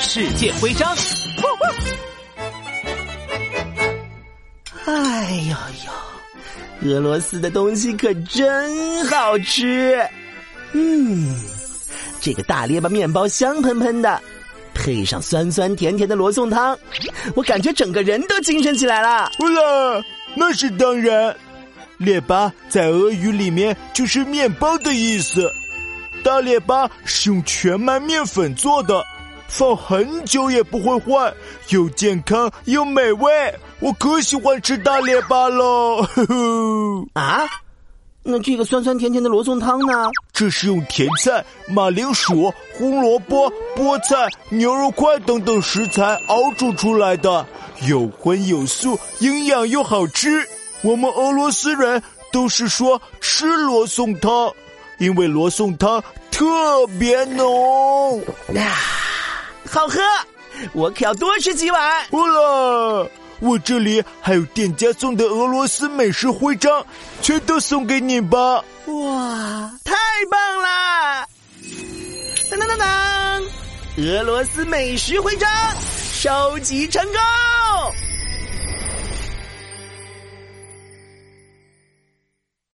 世界徽章。哎呦呦，俄罗斯的东西可真好吃。嗯，这个大列巴面包香喷喷的，配上酸酸甜甜的罗宋汤，我感觉整个人都精神起来了。不啦，那是当然。列巴在俄语里面就是面包的意思。大列巴是用全麦面粉做的，放很久也不会坏，又健康又美味。我可喜欢吃大列巴了。呵 呵啊，那这个酸酸甜甜的罗宋汤呢？这是用甜菜、马铃薯、红萝卜、菠菜、牛肉块等等食材熬煮出来的，有荤有素，营养又好吃。我们俄罗斯人都是说吃罗宋汤，因为罗宋汤特别浓。啊，好喝，我可要多吃几碗。不了，我这里还有店家送的俄罗斯美食徽章，全都送给你吧。哇，太棒了！当当当当，俄罗斯美食徽章收集成功。